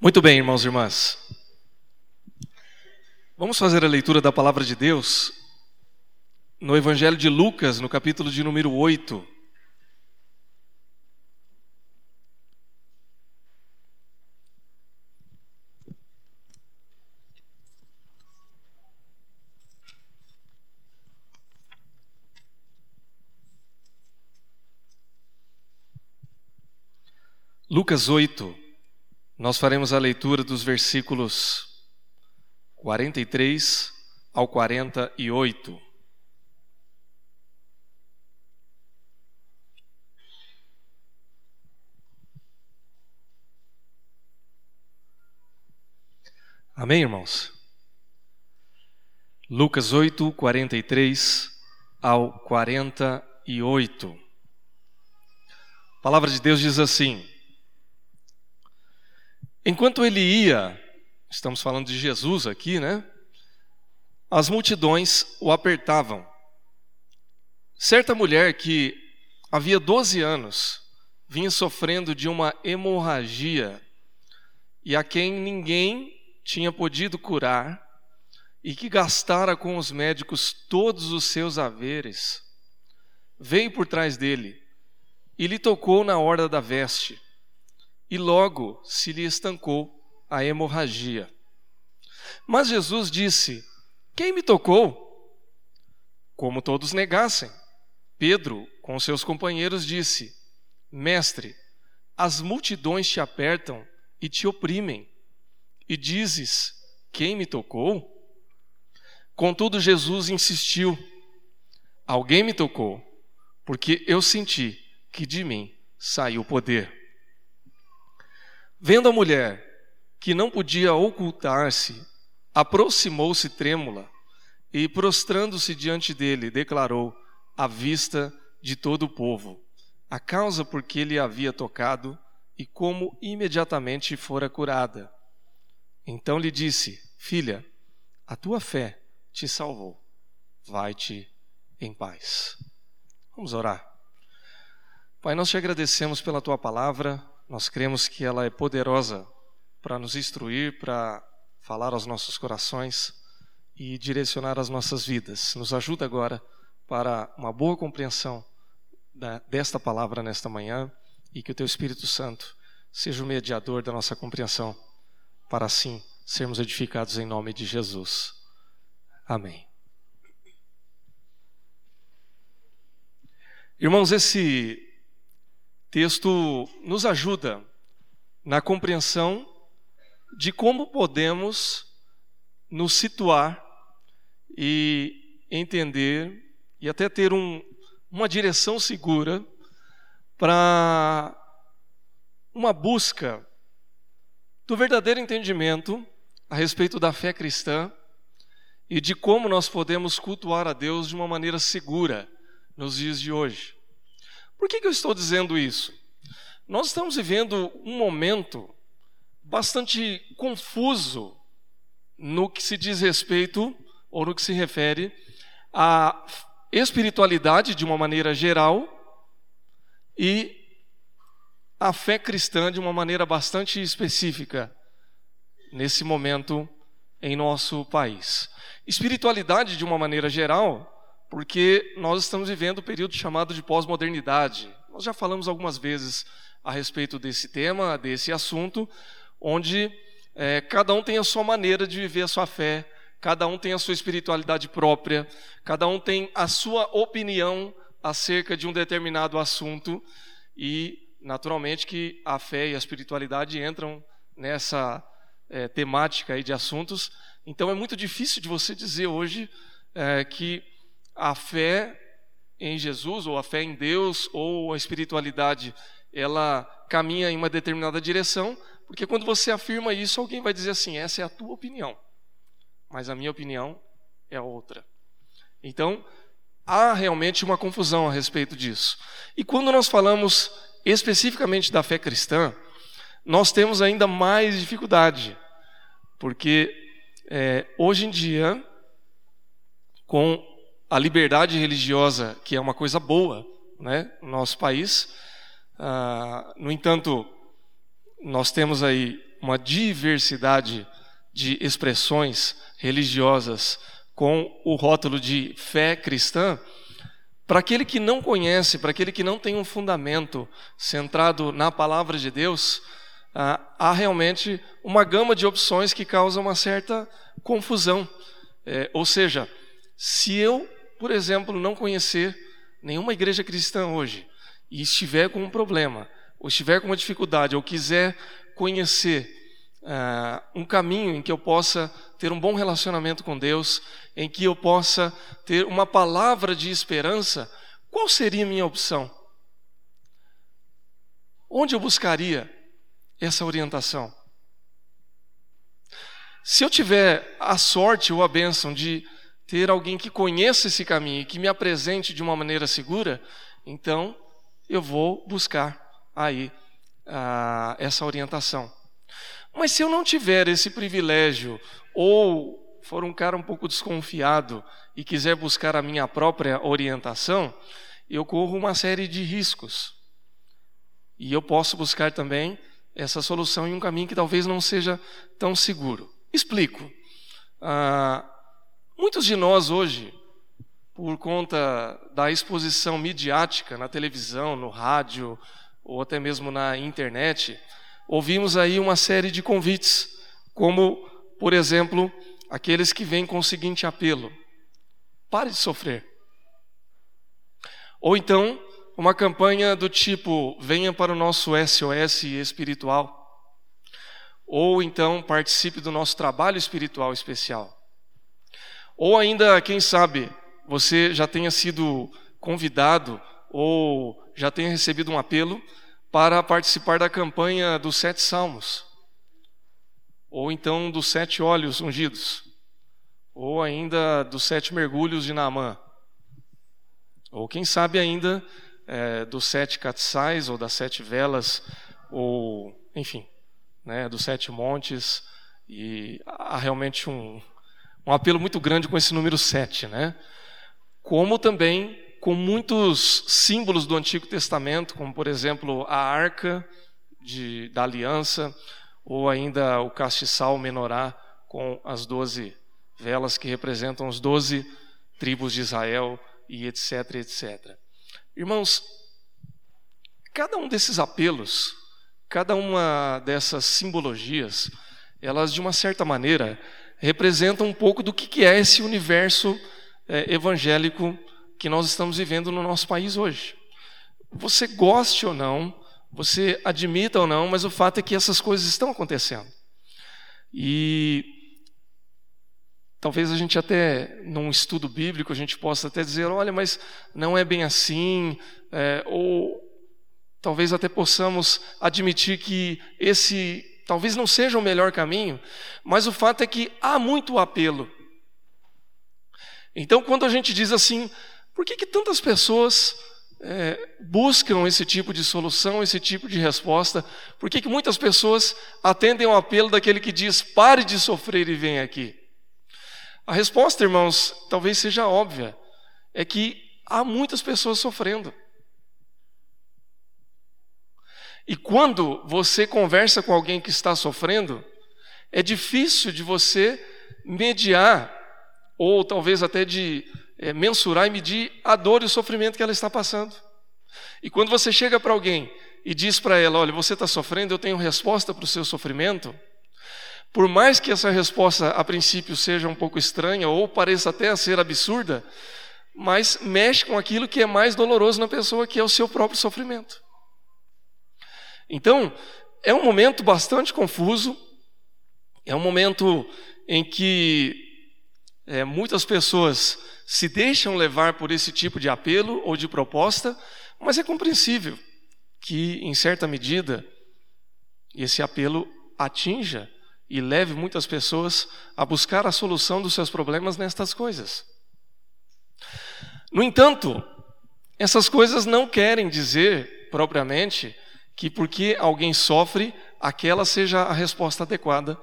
Muito bem, irmãos e irmãs. Vamos fazer a leitura da palavra de Deus no Evangelho de Lucas, no capítulo de número 8. Lucas 8, nós faremos a leitura dos versículos 43 ao 48. Amém, irmãos? Lucas 8, 43 ao 48. A palavra de Deus diz assim: Enquanto ele ia, estamos falando de Jesus aqui, né? As multidões o apertavam. Certa mulher que havia 12 anos vinha sofrendo de uma hemorragia e a quem ninguém tinha podido curar e que gastara com os médicos todos os seus haveres, veio por trás dele e lhe tocou na orla da veste e logo se lhe estancou a hemorragia. Mas Jesus disse: Quem me tocou? Como todos negassem. Pedro, com seus companheiros, disse: Mestre, as multidões te apertam e te oprimem, e dizes: Quem me tocou? Contudo, Jesus insistiu: Alguém me tocou, porque eu senti que de mim saiu o poder. Vendo a mulher que não podia ocultar-se, aproximou-se trêmula e, prostrando-se diante dele, declarou à vista de todo o povo a causa por que ele havia tocado e como imediatamente fora curada. Então lhe disse: Filha, a tua fé te salvou. Vai-te em paz. Vamos orar. Pai, nós te agradecemos pela tua palavra nós cremos que ela é poderosa para nos instruir, para falar aos nossos corações e direcionar as nossas vidas. Nos ajuda agora para uma boa compreensão desta palavra nesta manhã e que o Teu Espírito Santo seja o mediador da nossa compreensão, para assim sermos edificados em nome de Jesus. Amém. Irmãos, esse texto nos ajuda na compreensão de como podemos nos situar e entender e até ter um, uma direção segura para uma busca do verdadeiro entendimento a respeito da fé cristã e de como nós podemos cultuar a Deus de uma maneira segura nos dias de hoje. Por que, que eu estou dizendo isso? Nós estamos vivendo um momento bastante confuso no que se diz respeito, ou no que se refere à espiritualidade de uma maneira geral e a fé cristã de uma maneira bastante específica nesse momento em nosso país. Espiritualidade de uma maneira geral porque nós estamos vivendo o um período chamado de pós-modernidade. Nós já falamos algumas vezes a respeito desse tema, desse assunto, onde é, cada um tem a sua maneira de viver a sua fé, cada um tem a sua espiritualidade própria, cada um tem a sua opinião acerca de um determinado assunto e, naturalmente, que a fé e a espiritualidade entram nessa é, temática aí de assuntos. Então, é muito difícil de você dizer hoje é, que a fé em Jesus, ou a fé em Deus, ou a espiritualidade, ela caminha em uma determinada direção, porque quando você afirma isso, alguém vai dizer assim: essa é a tua opinião, mas a minha opinião é outra. Então, há realmente uma confusão a respeito disso. E quando nós falamos especificamente da fé cristã, nós temos ainda mais dificuldade, porque é, hoje em dia, com a liberdade religiosa, que é uma coisa boa né, no nosso país. Ah, no entanto, nós temos aí uma diversidade de expressões religiosas com o rótulo de fé cristã, para aquele que não conhece, para aquele que não tem um fundamento centrado na palavra de Deus, ah, há realmente uma gama de opções que causa uma certa confusão. É, ou seja, se eu, por exemplo, não conhecer nenhuma igreja cristã hoje e estiver com um problema, ou estiver com uma dificuldade, ou quiser conhecer uh, um caminho em que eu possa ter um bom relacionamento com Deus, em que eu possa ter uma palavra de esperança, qual seria a minha opção? Onde eu buscaria essa orientação? Se eu tiver a sorte ou a bênção de ter alguém que conheça esse caminho e que me apresente de uma maneira segura, então eu vou buscar aí ah, essa orientação. Mas se eu não tiver esse privilégio, ou for um cara um pouco desconfiado e quiser buscar a minha própria orientação, eu corro uma série de riscos. E eu posso buscar também essa solução em um caminho que talvez não seja tão seguro. Explico. Ah, muitos de nós hoje, por conta da exposição midiática na televisão, no rádio ou até mesmo na internet, ouvimos aí uma série de convites, como, por exemplo, aqueles que vêm com o seguinte apelo: pare de sofrer. Ou então, uma campanha do tipo: venha para o nosso SOS espiritual. Ou então, participe do nosso trabalho espiritual especial. Ou ainda, quem sabe, você já tenha sido convidado ou já tenha recebido um apelo para participar da campanha dos sete salmos, ou então dos sete óleos ungidos, ou ainda dos sete mergulhos de Naamã, ou quem sabe ainda é, dos sete catsais, ou das sete velas, ou enfim, né, dos sete montes, e há realmente um, um apelo muito grande com esse número sete, né? Como também com muitos símbolos do Antigo Testamento, como por exemplo a arca de, da aliança, ou ainda o castiçal menorá com as doze velas que representam os doze tribos de Israel e etc, etc. Irmãos, cada um desses apelos, cada uma dessas simbologias, elas de uma certa maneira representam um pouco do que é esse universo é, evangélico que nós estamos vivendo no nosso país hoje. Você goste ou não, você admita ou não, mas o fato é que essas coisas estão acontecendo. E talvez a gente até, num estudo bíblico, a gente possa até dizer, olha, mas não é bem assim, é, ou talvez até possamos admitir que esse talvez não seja o melhor caminho, mas o fato é que há muito apelo. Então, quando a gente diz assim, por que, que tantas pessoas é, buscam esse tipo de solução, esse tipo de resposta? Por que, que muitas pessoas atendem ao apelo daquele que diz: pare de sofrer e vem aqui? A resposta, irmãos, talvez seja óbvia: é que há muitas pessoas sofrendo. E quando você conversa com alguém que está sofrendo, é difícil de você mediar, ou talvez até de é, mensurar e medir a dor e o sofrimento que ela está passando. E quando você chega para alguém e diz para ela: Olha, você está sofrendo, eu tenho resposta para o seu sofrimento. Por mais que essa resposta a princípio seja um pouco estranha ou pareça até ser absurda, mas mexe com aquilo que é mais doloroso na pessoa, que é o seu próprio sofrimento. Então, é um momento bastante confuso, é um momento em que é, muitas pessoas se deixam levar por esse tipo de apelo ou de proposta, mas é compreensível que, em certa medida, esse apelo atinja e leve muitas pessoas a buscar a solução dos seus problemas nestas coisas. No entanto, essas coisas não querem dizer propriamente que porque alguém sofre, aquela seja a resposta adequada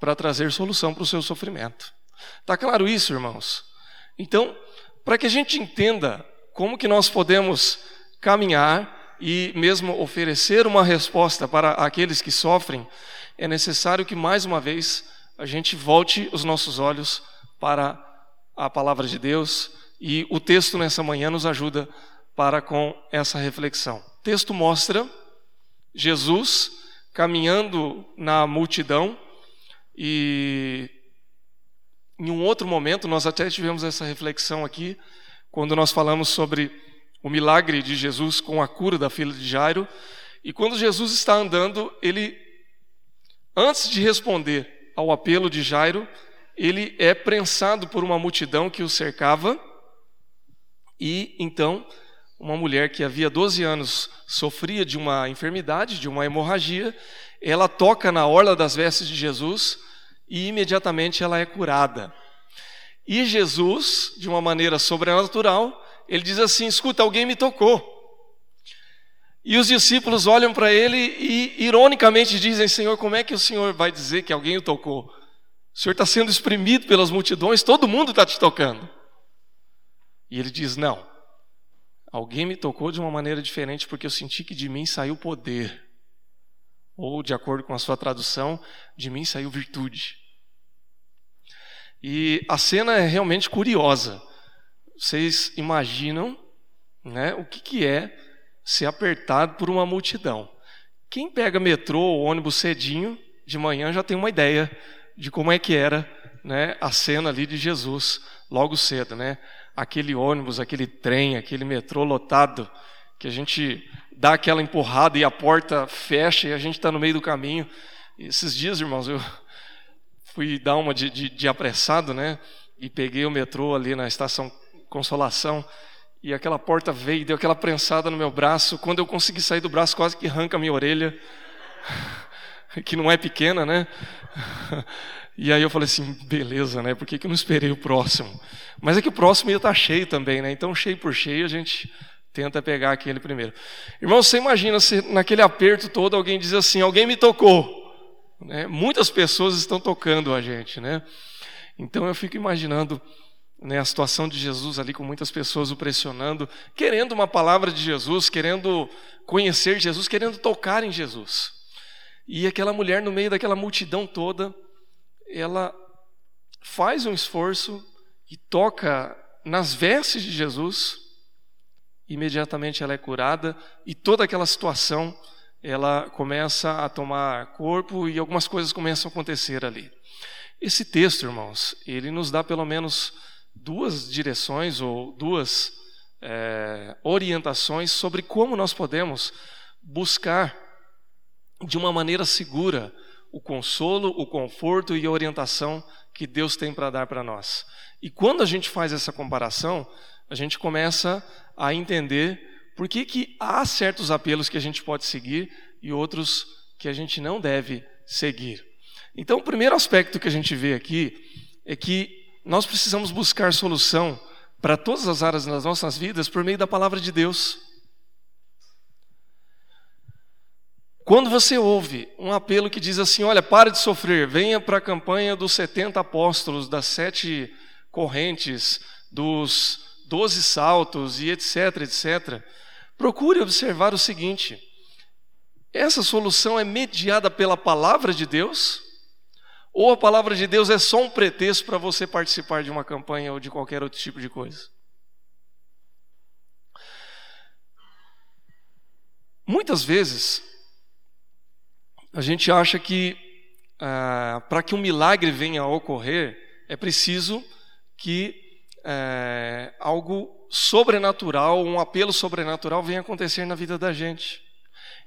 para trazer solução para o seu sofrimento. Está claro isso, irmãos? Então, para que a gente entenda como que nós podemos caminhar e mesmo oferecer uma resposta para aqueles que sofrem, é necessário que mais uma vez a gente volte os nossos olhos para a palavra de Deus e o texto nessa manhã nos ajuda para com essa reflexão. O texto mostra Jesus caminhando na multidão e em um outro momento nós até tivemos essa reflexão aqui quando nós falamos sobre o milagre de Jesus com a cura da filha de Jairo. E quando Jesus está andando, ele antes de responder ao apelo de Jairo, ele é prensado por uma multidão que o cercava, e então uma mulher que havia 12 anos sofria de uma enfermidade, de uma hemorragia, ela toca na orla das vestes de Jesus e imediatamente ela é curada. E Jesus, de uma maneira sobrenatural, ele diz assim: Escuta, alguém me tocou. E os discípulos olham para ele e, ironicamente, dizem: Senhor, como é que o Senhor vai dizer que alguém o tocou? O Senhor está sendo exprimido pelas multidões, todo mundo está te tocando. E ele diz: Não, alguém me tocou de uma maneira diferente porque eu senti que de mim saiu poder. Ou, de acordo com a sua tradução, de mim saiu virtude. E a cena é realmente curiosa. Vocês imaginam né, o que, que é ser apertado por uma multidão. Quem pega metrô ou ônibus cedinho, de manhã, já tem uma ideia de como é que era né, a cena ali de Jesus, logo cedo. Né? Aquele ônibus, aquele trem, aquele metrô lotado, que a gente dá aquela empurrada e a porta fecha e a gente está no meio do caminho. E esses dias, irmãos, eu fui dar uma de, de, de apressado, né? E peguei o metrô ali na estação Consolação e aquela porta veio e deu aquela prensada no meu braço. Quando eu consegui sair do braço, quase que arranca a minha orelha, que não é pequena, né? E aí eu falei assim, beleza, né? Por que, que eu não esperei o próximo? Mas é que o próximo ia estar cheio também, né? Então, cheio por cheio, a gente tenta pegar aquele primeiro. Irmão, você imagina se naquele aperto todo alguém diz assim, alguém me tocou. Né? Muitas pessoas estão tocando a gente, né? Então eu fico imaginando né, a situação de Jesus ali com muitas pessoas o pressionando, querendo uma palavra de Jesus, querendo conhecer Jesus, querendo tocar em Jesus. E aquela mulher no meio daquela multidão toda, ela faz um esforço e toca nas vestes de Jesus, imediatamente ela é curada e toda aquela situação ela começa a tomar corpo e algumas coisas começam a acontecer ali. Esse texto, irmãos, ele nos dá pelo menos duas direções ou duas é, orientações sobre como nós podemos buscar de uma maneira segura o consolo, o conforto e a orientação que Deus tem para dar para nós. E quando a gente faz essa comparação, a gente começa a entender por que, que há certos apelos que a gente pode seguir e outros que a gente não deve seguir. Então, o primeiro aspecto que a gente vê aqui é que nós precisamos buscar solução para todas as áreas das nossas vidas por meio da palavra de Deus. Quando você ouve um apelo que diz assim: olha, pare de sofrer, venha para a campanha dos 70 apóstolos, das sete correntes, dos doze saltos e etc, etc, procure observar o seguinte: essa solução é mediada pela palavra de Deus ou a palavra de Deus é só um pretexto para você participar de uma campanha ou de qualquer outro tipo de coisa? Muitas vezes, a gente acha que ah, para que um milagre venha a ocorrer, é preciso que eh, algo sobrenatural, um apelo sobrenatural venha acontecer na vida da gente.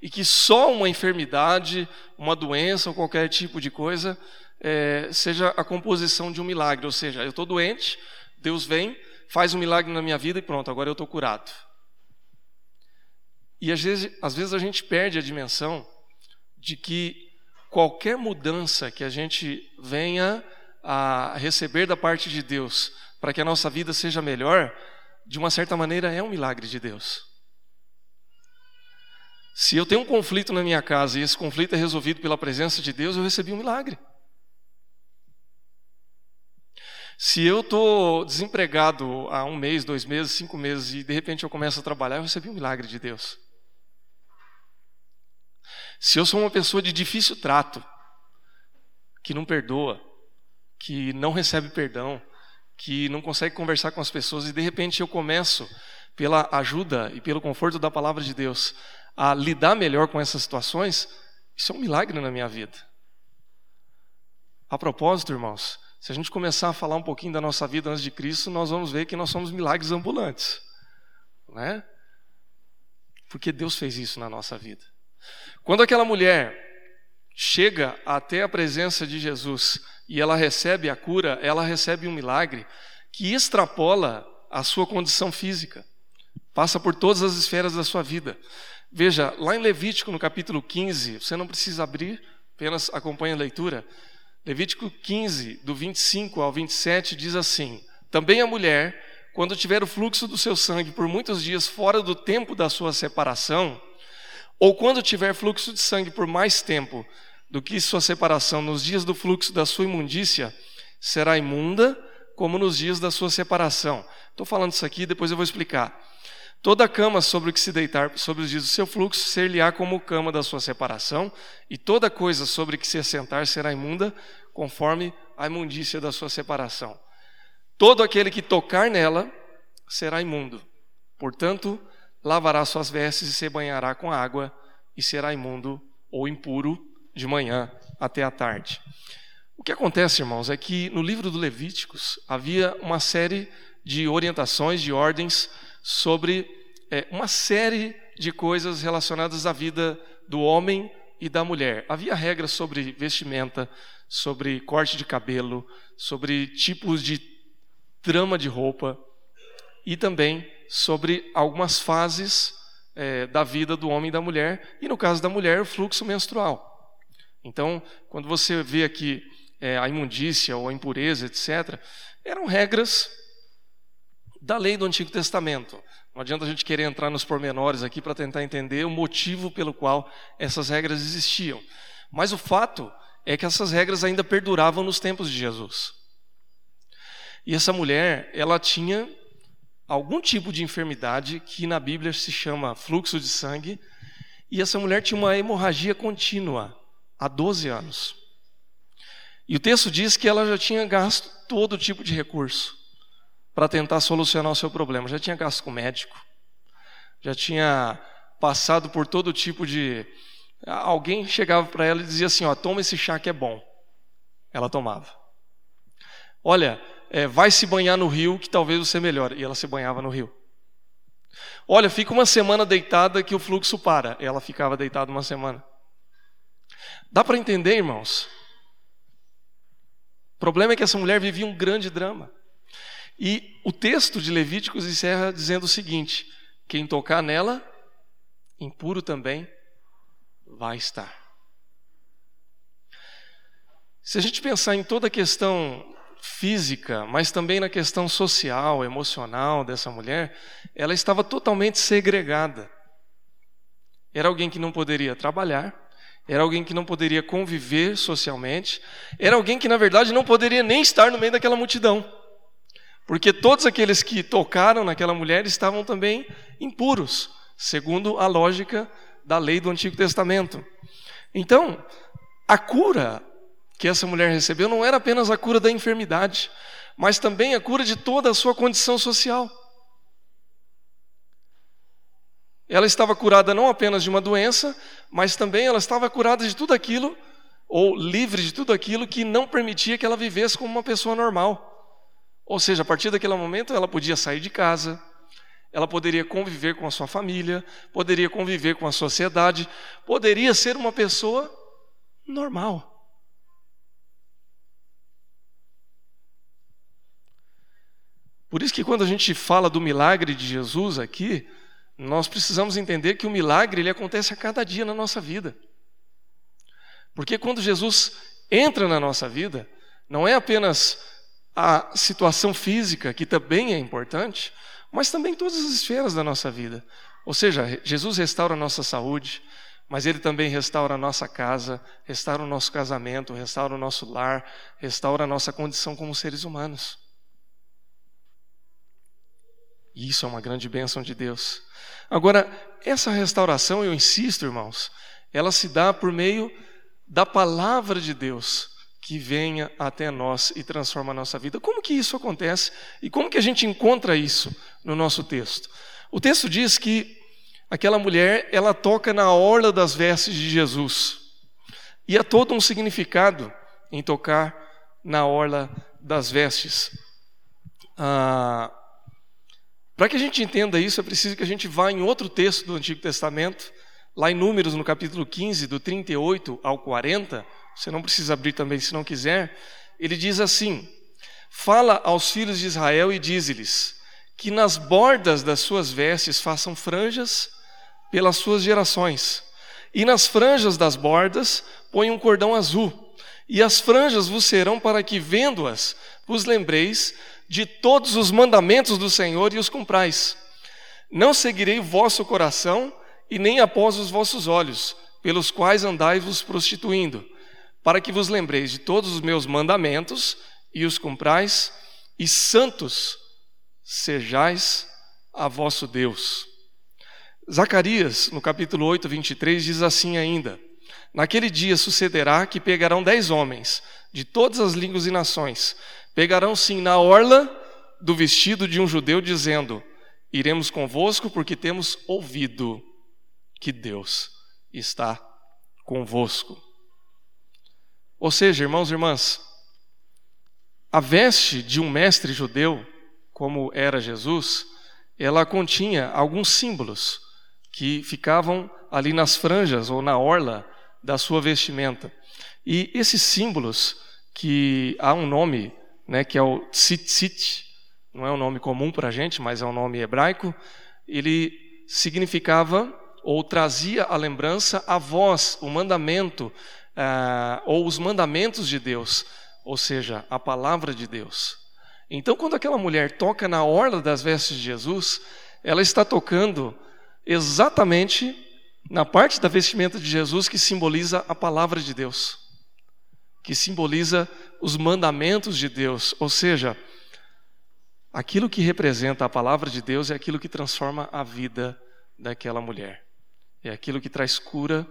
E que só uma enfermidade, uma doença ou qualquer tipo de coisa é, seja a composição de um milagre. Ou seja, eu estou doente, Deus vem, faz um milagre na minha vida e pronto, agora eu estou curado. E às vezes, às vezes a gente perde a dimensão de que qualquer mudança que a gente venha a receber da parte de Deus para que a nossa vida seja melhor, de uma certa maneira é um milagre de Deus. Se eu tenho um conflito na minha casa e esse conflito é resolvido pela presença de Deus, eu recebi um milagre. Se eu estou desempregado há um mês, dois meses, cinco meses e de repente eu começo a trabalhar, eu recebi um milagre de Deus. Se eu sou uma pessoa de difícil trato que não perdoa, que não recebe perdão, que não consegue conversar com as pessoas e de repente eu começo, pela ajuda e pelo conforto da palavra de Deus, a lidar melhor com essas situações, isso é um milagre na minha vida. A propósito, irmãos, se a gente começar a falar um pouquinho da nossa vida antes de Cristo, nós vamos ver que nós somos milagres ambulantes, né? Porque Deus fez isso na nossa vida. Quando aquela mulher chega até a presença de Jesus e ela recebe a cura, ela recebe um milagre que extrapola a sua condição física, passa por todas as esferas da sua vida. Veja, lá em Levítico, no capítulo 15, você não precisa abrir, apenas acompanhe a leitura. Levítico 15, do 25 ao 27, diz assim: Também a mulher, quando tiver o fluxo do seu sangue por muitos dias fora do tempo da sua separação, ou quando tiver fluxo de sangue por mais tempo do que sua separação nos dias do fluxo da sua imundícia, será imunda como nos dias da sua separação. Estou falando isso aqui, depois eu vou explicar. Toda cama sobre o que se deitar sobre os dias do seu fluxo ser-lhe-á como cama da sua separação, e toda coisa sobre que se assentar será imunda, conforme a imundícia da sua separação. Todo aquele que tocar nela será imundo. Portanto, lavará suas vestes e se banhará com água, e será imundo ou impuro de manhã até a tarde. O que acontece, irmãos, é que no livro do Levíticos havia uma série de orientações, de ordens sobre é, uma série de coisas relacionadas à vida do homem e da mulher. Havia regras sobre vestimenta, sobre corte de cabelo, sobre tipos de trama de roupa e também sobre algumas fases é, da vida do homem e da mulher, e no caso da mulher, o fluxo menstrual. Então, quando você vê aqui é, a imundícia ou a impureza, etc., eram regras da lei do Antigo Testamento. Não adianta a gente querer entrar nos pormenores aqui para tentar entender o motivo pelo qual essas regras existiam. Mas o fato é que essas regras ainda perduravam nos tempos de Jesus. E essa mulher, ela tinha algum tipo de enfermidade que na Bíblia se chama fluxo de sangue, e essa mulher tinha uma hemorragia contínua há 12 anos. E o texto diz que ela já tinha gasto todo tipo de recurso para tentar solucionar o seu problema. Já tinha gasto com médico, já tinha passado por todo tipo de. Alguém chegava para ela e dizia assim: ó, toma esse chá que é bom. Ela tomava. Olha, é, vai se banhar no rio que talvez você melhore. E ela se banhava no rio. Olha, fica uma semana deitada que o fluxo para. Ela ficava deitada uma semana. Dá para entender, irmãos? O problema é que essa mulher vivia um grande drama. E o texto de Levíticos encerra dizendo o seguinte: quem tocar nela, impuro também vai estar. Se a gente pensar em toda a questão física, mas também na questão social, emocional dessa mulher, ela estava totalmente segregada. Era alguém que não poderia trabalhar, era alguém que não poderia conviver socialmente, era alguém que, na verdade, não poderia nem estar no meio daquela multidão, porque todos aqueles que tocaram naquela mulher estavam também impuros, segundo a lógica da lei do Antigo Testamento. Então, a cura que essa mulher recebeu não era apenas a cura da enfermidade, mas também a cura de toda a sua condição social. Ela estava curada não apenas de uma doença, mas também ela estava curada de tudo aquilo, ou livre de tudo aquilo que não permitia que ela vivesse como uma pessoa normal. Ou seja, a partir daquele momento ela podia sair de casa, ela poderia conviver com a sua família, poderia conviver com a sociedade, poderia ser uma pessoa normal. Por isso que quando a gente fala do milagre de Jesus aqui, nós precisamos entender que o milagre ele acontece a cada dia na nossa vida. Porque quando Jesus entra na nossa vida, não é apenas a situação física, que também é importante, mas também todas as esferas da nossa vida. Ou seja, Jesus restaura a nossa saúde, mas Ele também restaura a nossa casa, restaura o nosso casamento, restaura o nosso lar, restaura a nossa condição como seres humanos. E isso é uma grande bênção de Deus. Agora, essa restauração, eu insisto, irmãos, ela se dá por meio da palavra de Deus, que venha até nós e transforma a nossa vida. Como que isso acontece e como que a gente encontra isso no nosso texto? O texto diz que aquela mulher, ela toca na orla das vestes de Jesus. E há todo um significado em tocar na orla das vestes. Ah, Para que a gente entenda isso, é preciso que a gente vá em outro texto do Antigo Testamento, lá em Números, no capítulo 15, do 38 ao 40. Você não precisa abrir também se não quiser. Ele diz assim: Fala aos filhos de Israel e diz-lhes que nas bordas das suas vestes façam franjas pelas suas gerações, e nas franjas das bordas põe um cordão azul. E as franjas vos serão para que, vendo-as, vos lembreis de todos os mandamentos do Senhor e os cumprais. Não seguirei vosso coração e nem após os vossos olhos, pelos quais andais vos prostituindo, para que vos lembreis de todos os meus mandamentos e os cumprais, e santos sejais a vosso Deus. Zacarias, no capítulo 8, 23, diz assim ainda: Naquele dia sucederá que pegarão dez homens, de todas as línguas e nações, pegarão sim na orla do vestido de um judeu, dizendo: Iremos convosco, porque temos ouvido que Deus está convosco. Ou seja, irmãos e irmãs, a veste de um mestre judeu, como era Jesus, ela continha alguns símbolos que ficavam ali nas franjas ou na orla da sua vestimenta. E esses símbolos, que há um nome, né, que é o tzitzit, não é um nome comum para a gente, mas é um nome hebraico, ele significava ou trazia a lembrança a voz, o mandamento, uh, ou os mandamentos de Deus, ou seja, a palavra de Deus. Então, quando aquela mulher toca na orla das vestes de Jesus, ela está tocando exatamente na parte da vestimenta de Jesus que simboliza a palavra de Deus, que simboliza os mandamentos de Deus, ou seja, aquilo que representa a palavra de Deus é aquilo que transforma a vida daquela mulher, é aquilo que traz cura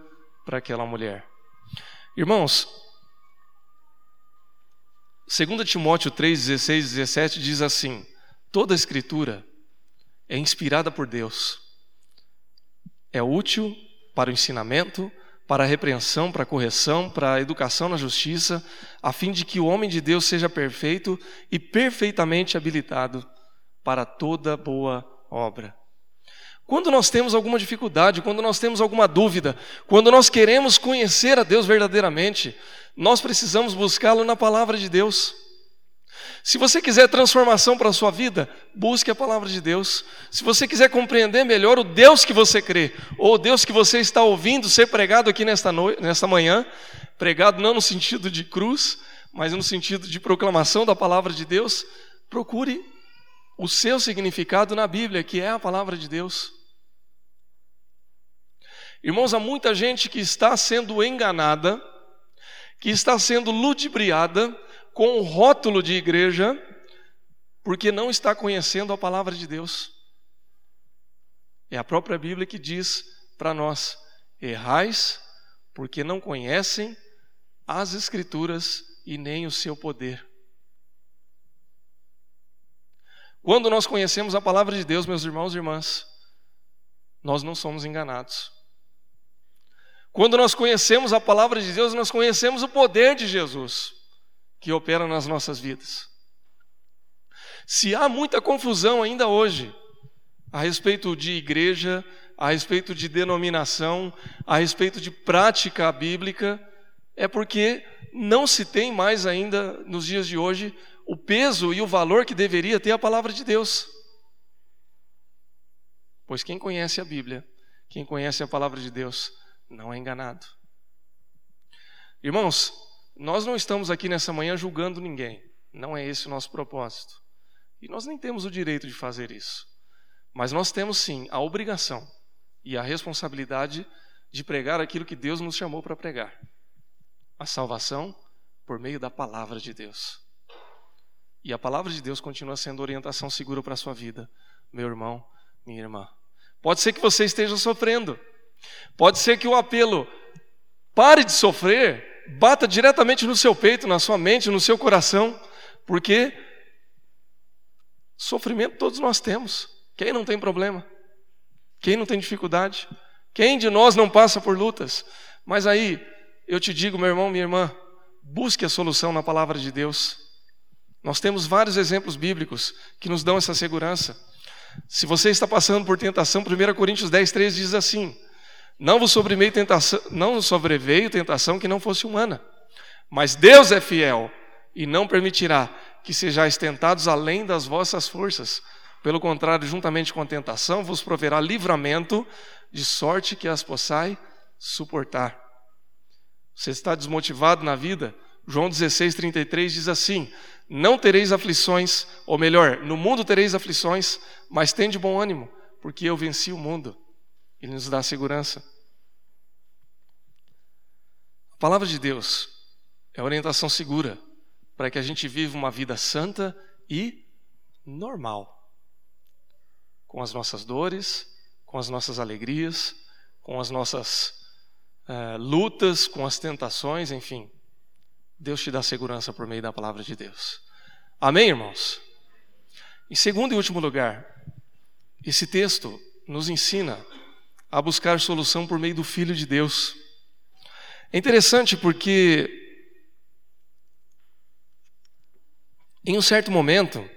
para aquela mulher. Irmãos, 2 Timóteo 3, 16 e 17 diz assim: toda a escritura é inspirada por Deus, é útil para o ensinamento, para a repreensão, para a correção, para a educação na justiça, a fim de que o homem de Deus seja perfeito e perfeitamente habilitado para toda boa obra. Quando nós temos alguma dificuldade, quando nós temos alguma dúvida, quando nós queremos conhecer a Deus verdadeiramente, nós precisamos buscá-lo na palavra de Deus. Se você quiser transformação para a sua vida, busque a palavra de Deus. Se você quiser compreender melhor o Deus que você crê, ou o Deus que você está ouvindo ser pregado aqui nesta, noite, nesta manhã, pregado não no sentido de cruz, mas no sentido de proclamação da palavra de Deus, procure o seu significado na Bíblia, que é a palavra de Deus. Irmãos, há muita gente que está sendo enganada, que está sendo ludibriada com o rótulo de igreja, porque não está conhecendo a palavra de Deus. É a própria Bíblia que diz para nós: errais, porque não conhecem as Escrituras e nem o seu poder. Quando nós conhecemos a palavra de Deus, meus irmãos e irmãs, nós não somos enganados. Quando nós conhecemos a palavra de Deus, nós conhecemos o poder de Jesus que opera nas nossas vidas. Se há muita confusão ainda hoje a respeito de igreja, a respeito de denominação, a respeito de prática bíblica, é porque não se tem mais ainda nos dias de hoje o peso e o valor que deveria ter a palavra de Deus. Pois quem conhece a Bíblia, quem conhece a palavra de Deus, não é enganado. Irmãos, nós não estamos aqui nessa manhã julgando ninguém, não é esse o nosso propósito. E nós nem temos o direito de fazer isso. Mas nós temos sim a obrigação e a responsabilidade de pregar aquilo que Deus nos chamou para pregar: a salvação por meio da palavra de Deus. E a palavra de Deus continua sendo orientação segura para a sua vida, meu irmão, minha irmã. Pode ser que você esteja sofrendo, pode ser que o apelo pare de sofrer bata diretamente no seu peito, na sua mente, no seu coração, porque sofrimento todos nós temos. Quem não tem problema? Quem não tem dificuldade? Quem de nós não passa por lutas? Mas aí, eu te digo, meu irmão, minha irmã, busque a solução na palavra de Deus. Nós temos vários exemplos bíblicos que nos dão essa segurança. Se você está passando por tentação, 1 Coríntios 10, 3 diz assim: Não vos sobreveio tentação, não sobreveio tentação que não fosse humana, mas Deus é fiel e não permitirá que sejais tentados além das vossas forças. Pelo contrário, juntamente com a tentação, vos proverá livramento, de sorte que as possai suportar. Você está desmotivado na vida? João 16, 33 diz assim: não tereis aflições, ou melhor, no mundo tereis aflições, mas tende bom ânimo, porque eu venci o mundo. Ele nos dá segurança. A palavra de Deus é orientação segura para que a gente viva uma vida santa e normal. Com as nossas dores, com as nossas alegrias, com as nossas uh, lutas, com as tentações, enfim. Deus te dá segurança por meio da palavra de Deus. Amém, irmãos? Em segundo e último lugar, esse texto nos ensina a buscar solução por meio do Filho de Deus. É interessante porque, em um certo momento,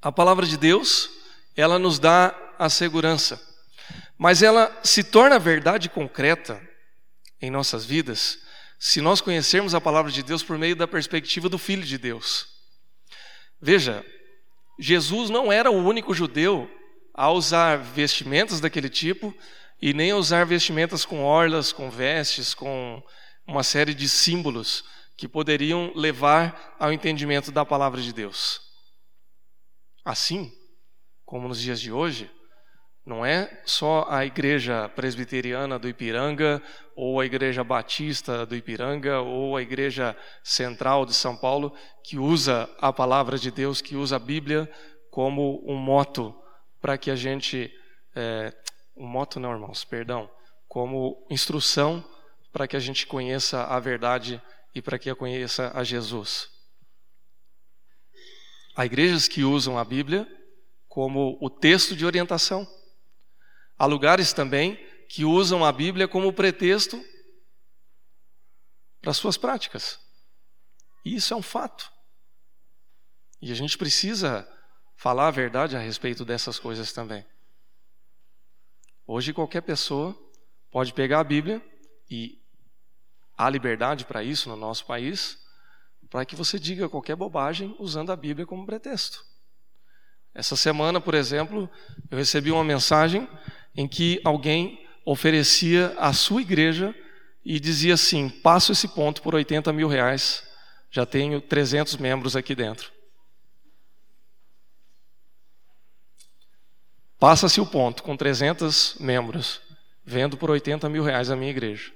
a palavra de Deus, ela nos dá a segurança, mas ela se torna verdade concreta em nossas vidas se nós conhecermos a palavra de Deus por meio da perspectiva do Filho de Deus. Veja, Jesus não era o único judeu a usar vestimentas daquele tipo e nem a usar vestimentas com orlas, com vestes, com uma série de símbolos que poderiam levar ao entendimento da palavra de Deus. Assim, como nos dias de hoje, não é só a igreja presbiteriana do Ipiranga, ou a igreja batista do Ipiranga, ou a igreja central de São Paulo, que usa a palavra de Deus, que usa a Bíblia como um moto para que a gente. É, um moto não, irmãos, perdão. Como instrução para que a gente conheça a verdade e para que a conheça a Jesus. Há igrejas que usam a Bíblia como o texto de orientação. Há lugares também que usam a Bíblia como pretexto para suas práticas. E isso é um fato. E a gente precisa falar a verdade a respeito dessas coisas também. Hoje qualquer pessoa pode pegar a Bíblia e há liberdade para isso no nosso país, para que você diga qualquer bobagem usando a Bíblia como pretexto. Essa semana, por exemplo, eu recebi uma mensagem em que alguém oferecia a sua igreja e dizia assim: passo esse ponto por 80 mil reais, já tenho 300 membros aqui dentro. Passa-se o ponto com 300 membros, vendo por 80 mil reais a minha igreja.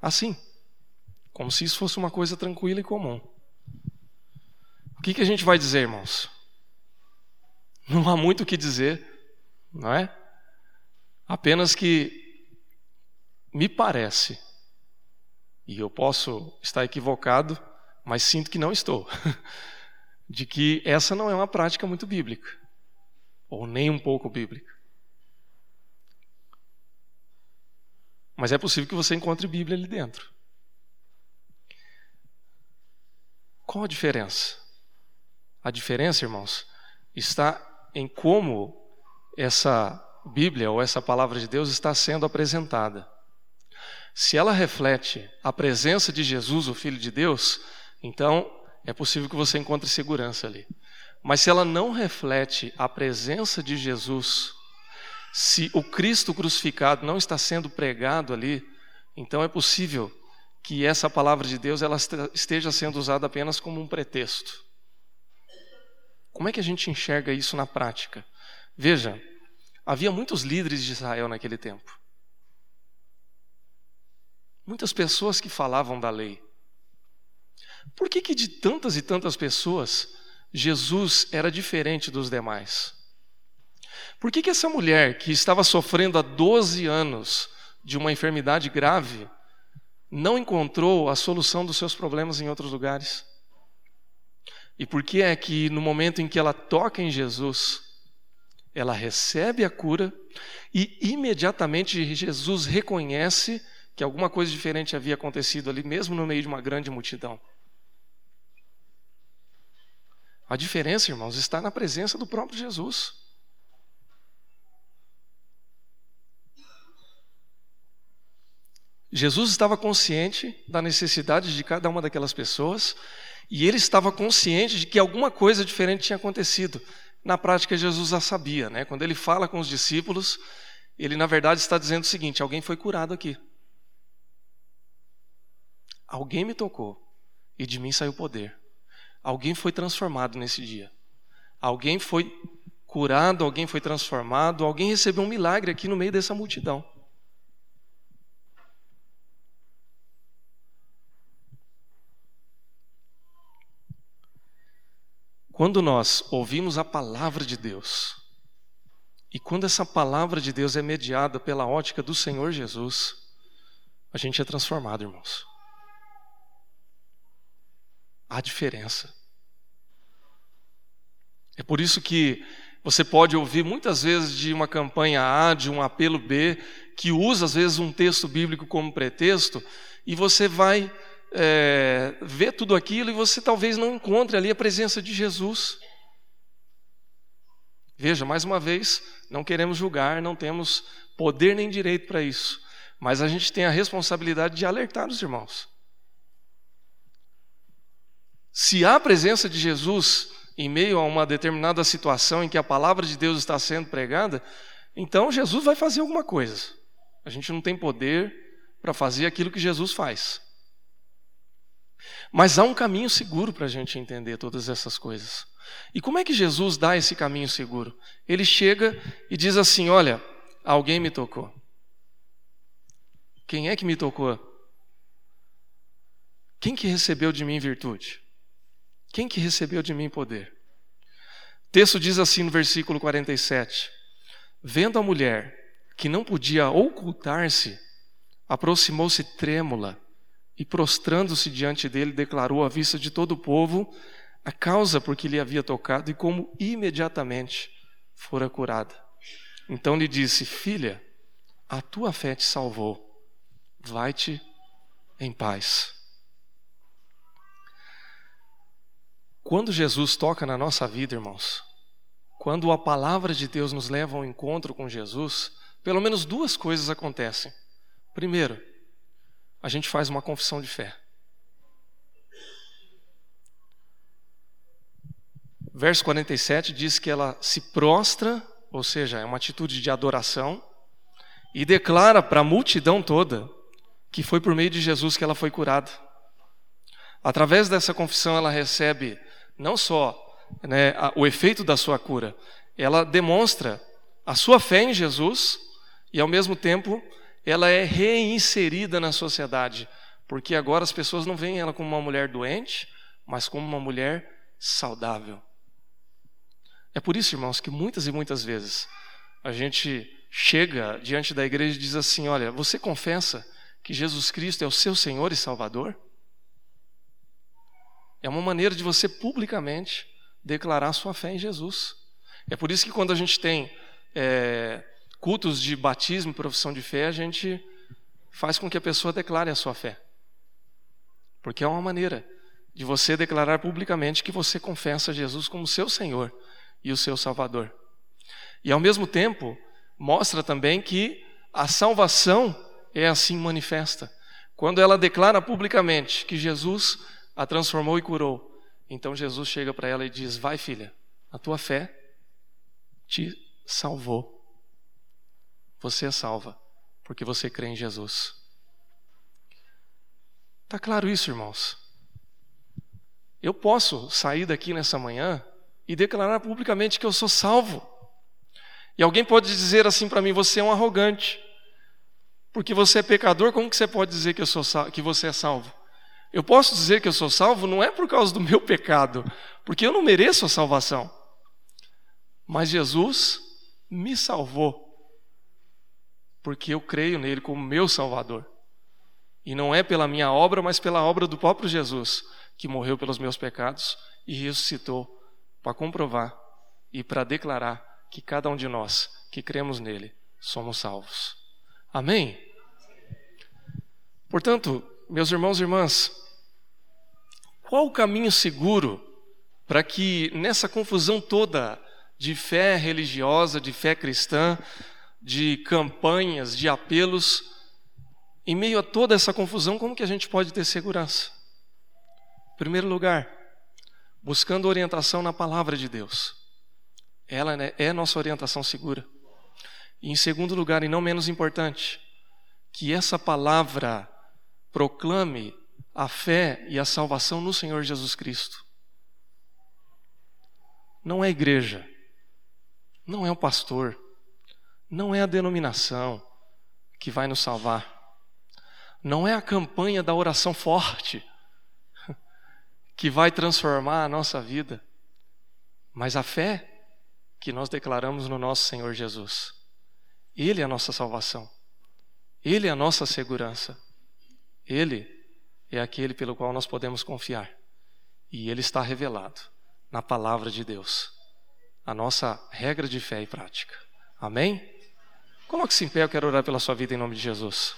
Assim, como se isso fosse uma coisa tranquila e comum. O que, que a gente vai dizer, irmãos? Não há muito o que dizer não é? Apenas que me parece, e eu posso estar equivocado, mas sinto que não estou, de que essa não é uma prática muito bíblica, ou nem um pouco bíblica. Mas é possível que você encontre Bíblia ali dentro. Qual a diferença? A diferença, irmãos, está em como essa Bíblia ou essa palavra de Deus está sendo apresentada. Se ela reflete a presença de Jesus, o Filho de Deus, então é possível que você encontre segurança ali. Mas se ela não reflete a presença de Jesus, se o Cristo crucificado não está sendo pregado ali, então é possível que essa palavra de Deus ela esteja sendo usada apenas como um pretexto. Como é que a gente enxerga isso na prática? Veja, havia muitos líderes de Israel naquele tempo. Muitas pessoas que falavam da lei. Por que, que de tantas e tantas pessoas Jesus era diferente dos demais? Por que, que essa mulher que estava sofrendo há 12 anos de uma enfermidade grave não encontrou a solução dos seus problemas em outros lugares? E por que é que no momento em que ela toca em Jesus, ela recebe a cura e imediatamente Jesus reconhece que alguma coisa diferente havia acontecido ali, mesmo no meio de uma grande multidão? A diferença, irmãos, está na presença do próprio Jesus. Jesus estava consciente da necessidade de cada uma daquelas pessoas e ele estava consciente de que alguma coisa diferente tinha acontecido. Na prática, Jesus já sabia, né? Quando ele fala com os discípulos, ele na verdade está dizendo o seguinte: alguém foi curado aqui. Alguém me tocou e de mim saiu poder. Alguém foi transformado nesse dia. Alguém foi curado, alguém foi transformado, alguém recebeu um milagre aqui no meio dessa multidão. Quando nós ouvimos a palavra de Deus, e quando essa palavra de Deus é mediada pela ótica do Senhor Jesus, a gente é transformado, irmãos. Há diferença. É por isso que você pode ouvir muitas vezes de uma campanha A, de um apelo B, que usa às vezes um texto bíblico como pretexto, e você vai é, vê tudo aquilo e você talvez não encontre ali a presença de Jesus. Veja, mais uma vez, não queremos julgar, não temos poder nem direito para isso, mas a gente tem a responsabilidade de alertar os irmãos. Se há a presença de Jesus em meio a uma determinada situação em que a palavra de Deus está sendo pregada, então Jesus vai fazer alguma coisa. A gente não tem poder para fazer aquilo que Jesus faz. Mas há um caminho seguro para a gente entender todas essas coisas. E como é que Jesus dá esse caminho seguro? Ele chega e diz assim: Olha, alguém me tocou. Quem é que me tocou? Quem que recebeu de mim virtude? Quem que recebeu de mim poder? O texto diz assim no versículo 47: Vendo a mulher que não podia ocultar-se, aproximou-se trêmula e prostrando-se diante dele, declarou à vista de todo o povo a causa por que lhe havia tocado e como imediatamente fora curada. Então lhe disse: Filha, a tua fé te salvou, vai-te em paz. Quando Jesus toca na nossa vida, irmãos, quando a palavra de Deus nos leva ao encontro com Jesus, pelo menos duas coisas acontecem. Primeiro, a gente faz uma confissão de fé. Verso 47 diz que ela se prostra, ou seja, é uma atitude de adoração, e declara para a multidão toda que foi por meio de Jesus que ela foi curada. Através dessa confissão, ela recebe não só né, o efeito da sua cura, ela demonstra a sua fé em Jesus e, ao mesmo tempo, ela é reinserida na sociedade, porque agora as pessoas não veem ela como uma mulher doente, mas como uma mulher saudável. É por isso, irmãos, que muitas e muitas vezes a gente chega diante da igreja e diz assim: Olha, você confessa que Jesus Cristo é o seu Senhor e Salvador? É uma maneira de você publicamente declarar sua fé em Jesus. É por isso que quando a gente tem é, cultos de batismo e profissão de fé, a gente faz com que a pessoa declare a sua fé. Porque é uma maneira de você declarar publicamente que você confessa Jesus como seu Senhor e o seu Salvador. E ao mesmo tempo, mostra também que a salvação é assim manifesta. Quando ela declara publicamente que Jesus a transformou e curou, então Jesus chega para ela e diz: Vai, filha, a tua fé te salvou. Você é salva, porque você crê em Jesus. Está claro isso, irmãos? Eu posso sair daqui nessa manhã e declarar publicamente que eu sou salvo. E alguém pode dizer assim para mim: você é um arrogante. Porque você é pecador, como que você pode dizer que, eu sou que você é salvo? Eu posso dizer que eu sou salvo não é por causa do meu pecado, porque eu não mereço a salvação. Mas Jesus me salvou porque eu creio nele como meu Salvador. E não é pela minha obra, mas pela obra do próprio Jesus, que morreu pelos meus pecados e ressuscitou para comprovar e para declarar que cada um de nós que cremos nele somos salvos. Amém? Portanto, meus irmãos e irmãs, qual o caminho seguro para que nessa confusão toda de fé religiosa, de fé cristã, de campanhas, de apelos, em meio a toda essa confusão, como que a gente pode ter segurança? Em primeiro lugar, buscando orientação na palavra de Deus. Ela né, é nossa orientação segura. E em segundo lugar, e não menos importante, que essa palavra proclame a fé e a salvação no Senhor Jesus Cristo. Não é a igreja, não é o pastor, não é a denominação que vai nos salvar. Não é a campanha da oração forte que vai transformar a nossa vida, mas a fé que nós declaramos no nosso Senhor Jesus. Ele é a nossa salvação. Ele é a nossa segurança. Ele é aquele pelo qual nós podemos confiar. E ele está revelado na palavra de Deus. A nossa regra de fé e prática. Amém? Coloque-se em pé, eu quero orar pela sua vida em nome de Jesus.